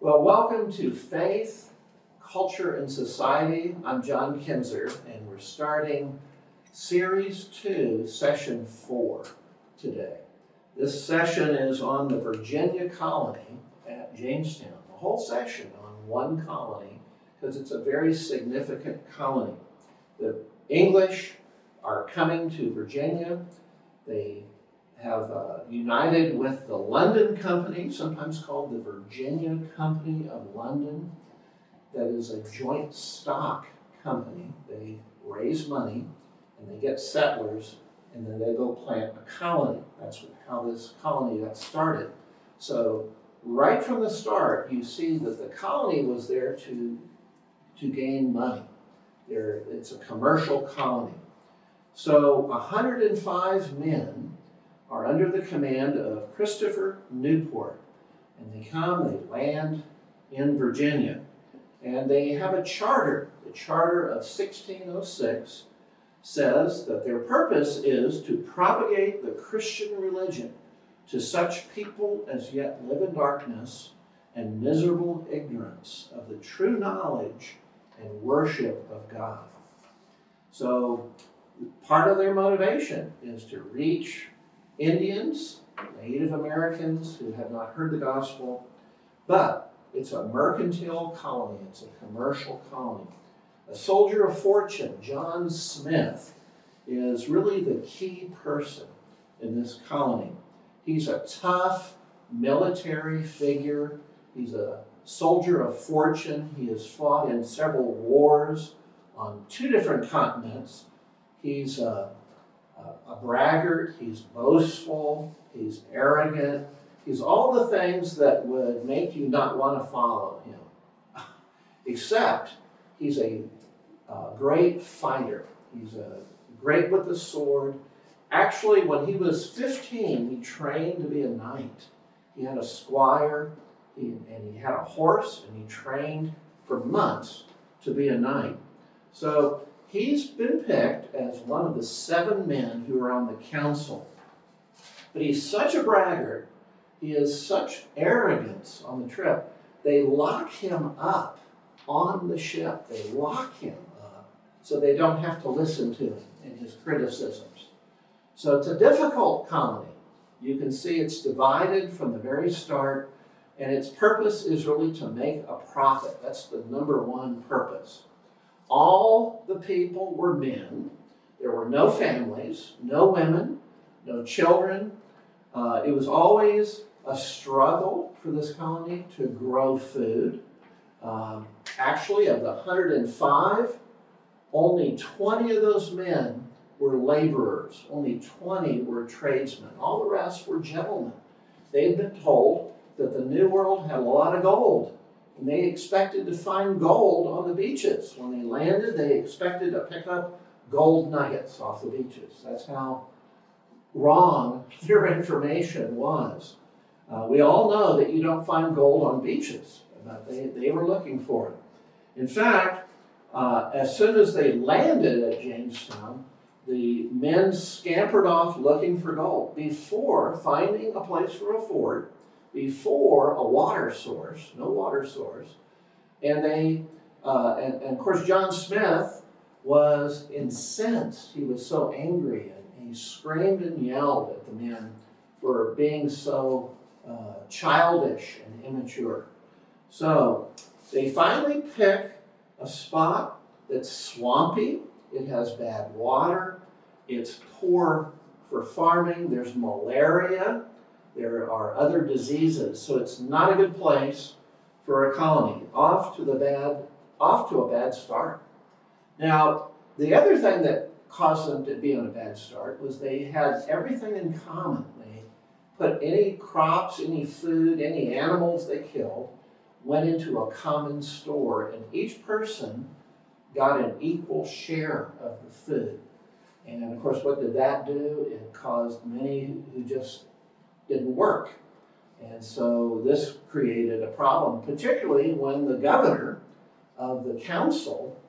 Well, welcome to Faith, Culture, and Society. I'm John Kinzer, and we're starting Series 2, Session 4 today. This session is on the Virginia colony at Jamestown. The whole session on one colony because it's a very significant colony. The English are coming to Virginia. They have uh, united with the London Company, sometimes called the Virginia Company of London, that is a joint stock company. They raise money and they get settlers and then they go plant a colony. That's how this colony got started. So, right from the start, you see that the colony was there to, to gain money. There, it's a commercial colony. So, 105 men are under the command of Christopher Newport. And they come, they land in Virginia. And they have a charter. The Charter of 1606 says that their purpose is to propagate the Christian religion to such people as yet live in darkness and miserable ignorance of the true knowledge and worship of God. So, part of their motivation is to reach Indians, Native Americans who have not heard the gospel, but it's a mercantile colony, it's a commercial colony. A soldier of fortune, John Smith, is really the key person in this colony. He's a tough military figure. He's a soldier of fortune. He has fought in several wars on two different continents. He's a a, braggart, he's boastful, he's arrogant, he's all the things that would make you not want to follow him. Except he's a, a great fighter. He's a great with the sword. Actually, when he was 15, he trained to be a knight. He had a squire, he, and he had a horse, and he trained for months to be a knight. So He's been picked as one of the seven men who are on the council. But he's such a braggart, he has such arrogance on the trip. They lock him up on the ship. They lock him up so they don't have to listen to him and his criticisms. So it's a difficult comedy. You can see it's divided from the very start, and its purpose is really to make a profit. That's the number one purpose. All the people were men. There were no families, no women, no children. Uh, it was always a struggle for this colony to grow food. Um, actually, of the 105, only 20 of those men were laborers, only 20 were tradesmen. All the rest were gentlemen. They had been told that the New World had a lot of gold and they expected to find gold on the beaches. When they landed, they expected to pick up gold nuggets off the beaches. That's how wrong their information was. Uh, we all know that you don't find gold on beaches, but they, they were looking for it. In fact, uh, as soon as they landed at Jamestown, the men scampered off looking for gold before finding a place for a fort before a water source, no water source. And they, uh, and, and, of course, John Smith was incensed. He was so angry and he screamed and yelled at the men for being so uh, childish and immature. So they finally pick a spot that's swampy, it has bad water, it's poor for farming, there's malaria, there are other diseases, so it's not a good place for a colony. Off to the bad, off to a bad start. Now, the other thing that caused them to be on a bad start was they had everything in common. They put any crops, any food, any animals they killed went into a common store, and each person got an equal share of the food. And of course, what did that do? It caused many who just didn't work. And so this created a problem, particularly when the governor of the council,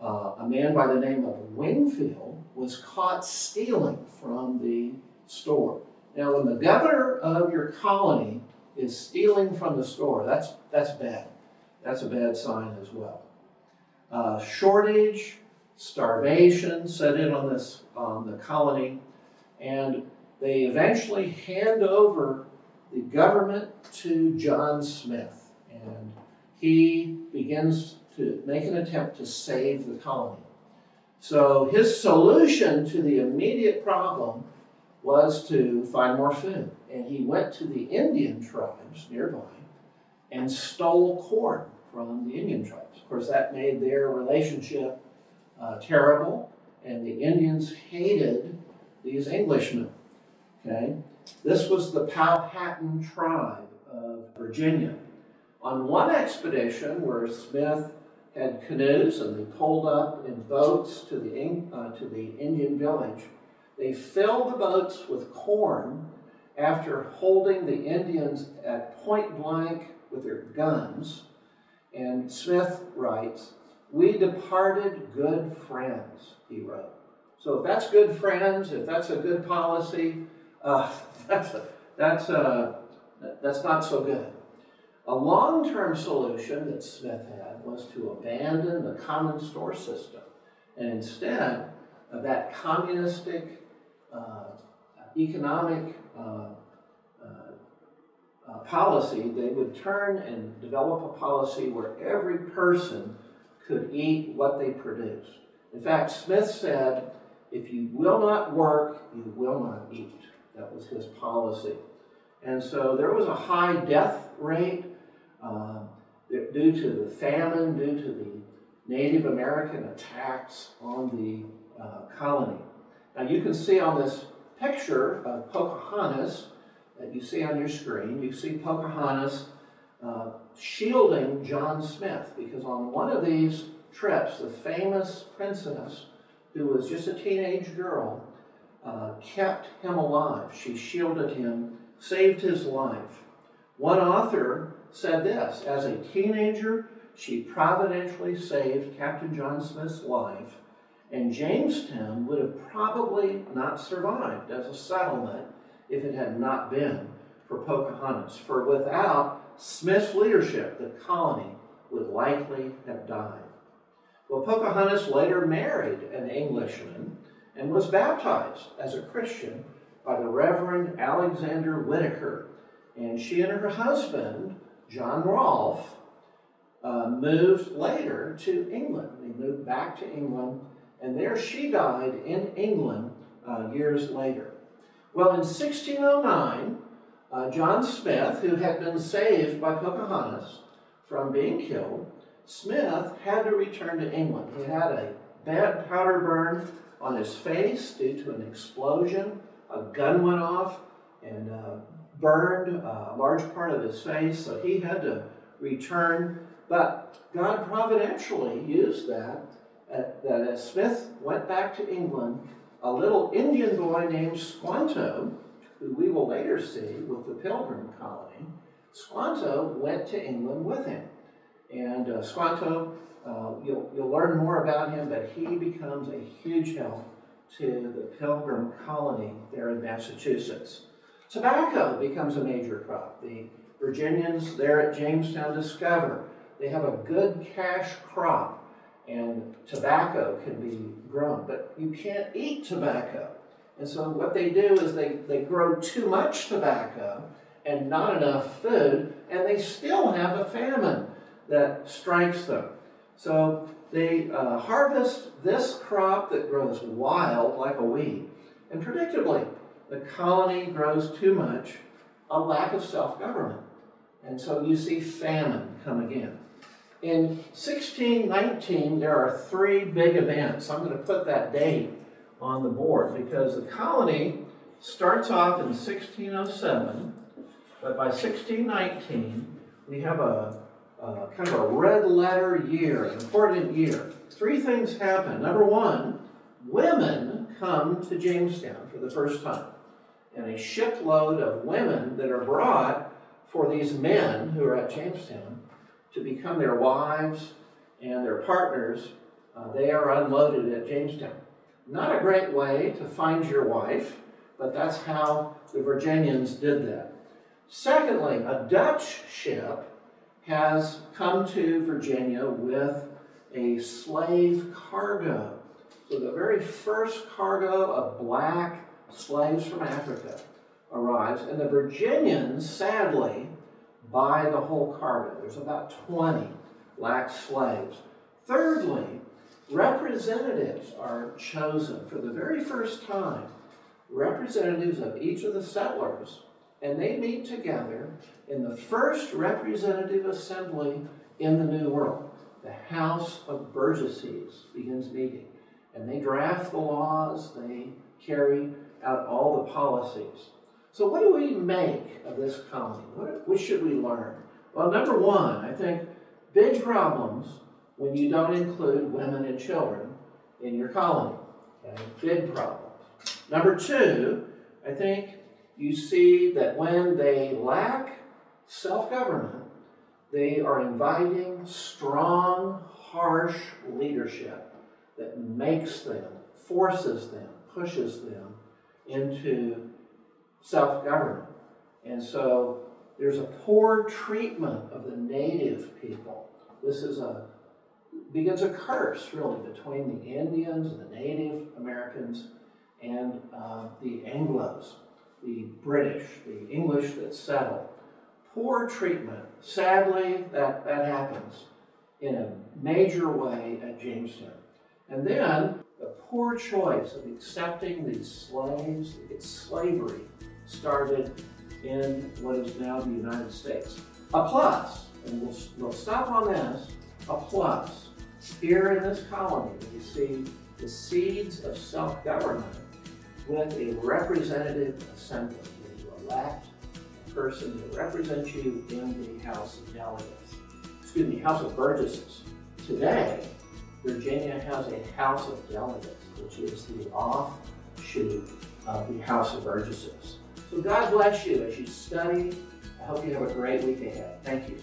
uh, a man by the name of Wingfield, was caught stealing from the store. Now, when the governor of your colony is stealing from the store. That's, that's bad. That's a bad sign as well. Uh, shortage, starvation set in on this on the colony, and they eventually hand over the government to John Smith, and he begins to make an attempt to save the colony. So his solution to the immediate problem was to find more food. And he went to the Indian tribes nearby and stole corn from the Indian tribes. Of course, that made their relationship uh, terrible, and the Indians hated these Englishmen. Okay? This was the Powhatan tribe of Virginia. On one expedition where Smith had canoes and they pulled up in boats to the, uh, to the Indian village, they filled the boats with corn after holding the Indians at point blank with their guns. And Smith writes, We departed good friends, he wrote. So if that's good friends, if that's a good policy, uh, that's, a, that's, a, that's not so good. A long term solution that Smith had was to abandon the common store system and instead of that communistic uh, economic uh, uh, policy, they would turn and develop a policy where every person could eat what they produce. In fact, Smith said, if you will not work, you will not eat. That was his policy. And so there was a high death rate uh, due to the famine, due to the Native American attacks on the uh, colony. Now you can see on this picture of Pocahontas that you see on your screen, you see Pocahontas uh, shielding John Smith because on one of these trips, the famous princess, who was just a teenage girl, uh, kept him alive. She shielded him, saved his life. One author said this As a teenager, she providentially saved Captain John Smith's life and Jamestown would have probably not survived as a settlement if it had not been for Pocahontas. For without Smith's leadership, the colony would likely have died. Well, Pocahontas later married an Englishman and was baptized as a Christian by the Reverend Alexander Whitaker. And she and her husband, John Rolfe, uh, moved later to England. They moved back to England and there she died in England uh, years later. Well, in 1609, uh, John Smith, who had been saved by Pocahontas from being killed, Smith had to return to England. He had a bad powder burn on his face due to an explosion. A gun went off and uh, burned a large part of his face, so he had to return. But God providentially used that that as Smith went back to England, a little Indian boy named Squanto, who we will later see with the Pilgrim colony, Squanto went to England with him. And uh, Squanto, uh, you'll, you'll learn more about him, but he becomes a huge help to the Pilgrim colony there in Massachusetts. Tobacco becomes a major crop. The Virginians there at Jamestown discover they have a good cash crop and tobacco can be grown, but you can't eat tobacco. And so what they do is they, they grow too much tobacco and not enough food, and they still have a famine that strikes them. So they uh, harvest this crop that grows wild like a weed. And predictably, the colony grows too much, a lack of self government. And so you see famine come again. In 1619, there are three big events. I'm going to put that date on the board because the colony starts off in 1607, but by 1619, we have a, a kind of a red letter year, an important year. Three things happen. Number one, women come to Jamestown for the first time. And a shipload of women that are brought for these men who are at Jamestown to become their wives and their partners, uh, they are unloaded at Jamestown. Not a great way to find your wife, but that's how the Virginians did that. Secondly, a Dutch ship has come to Virginia with a slave cargo. So the very first cargo of black slaves from Africa arrives, and the Virginians, sadly, buy the whole cargo. There's about 20 black slaves. Thirdly, representatives are chosen for the very first time, representatives of each of the settlers, and they meet together in the first representative assembly in the New World. The House of Burgesses begins meeting, and they draft the laws, they carry out all the policies. So, what do we make of this colony? What, what should we learn? Well, number one, I think big problems when you don't include women and children in your colony. Okay? Big problems. Number two, I think you see that when they lack self government, they are inviting strong, harsh leadership that makes them, forces them, pushes them into self government. And so there's a poor treatment of the native people. This is a begins a curse really between the Indians the Native Americans and uh, the Anglos, the British, the English that settled. Poor treatment. Sadly, that, that happens in a major way at Jamestown. And then the poor choice of accepting these slaves, it's slavery, started in what is now the United States. A plus, and we'll, we'll stop on this, a plus. Here in this colony, you see the seeds of self government with a representative assembly where you elect a person to represent you in the House of Delegates. Excuse me, House of Burgesses. Today, Virginia has a House of Delegates, which is the offshoot of the House of Burgesses. So God bless you as you study. I hope you have a great week ahead. Thank you.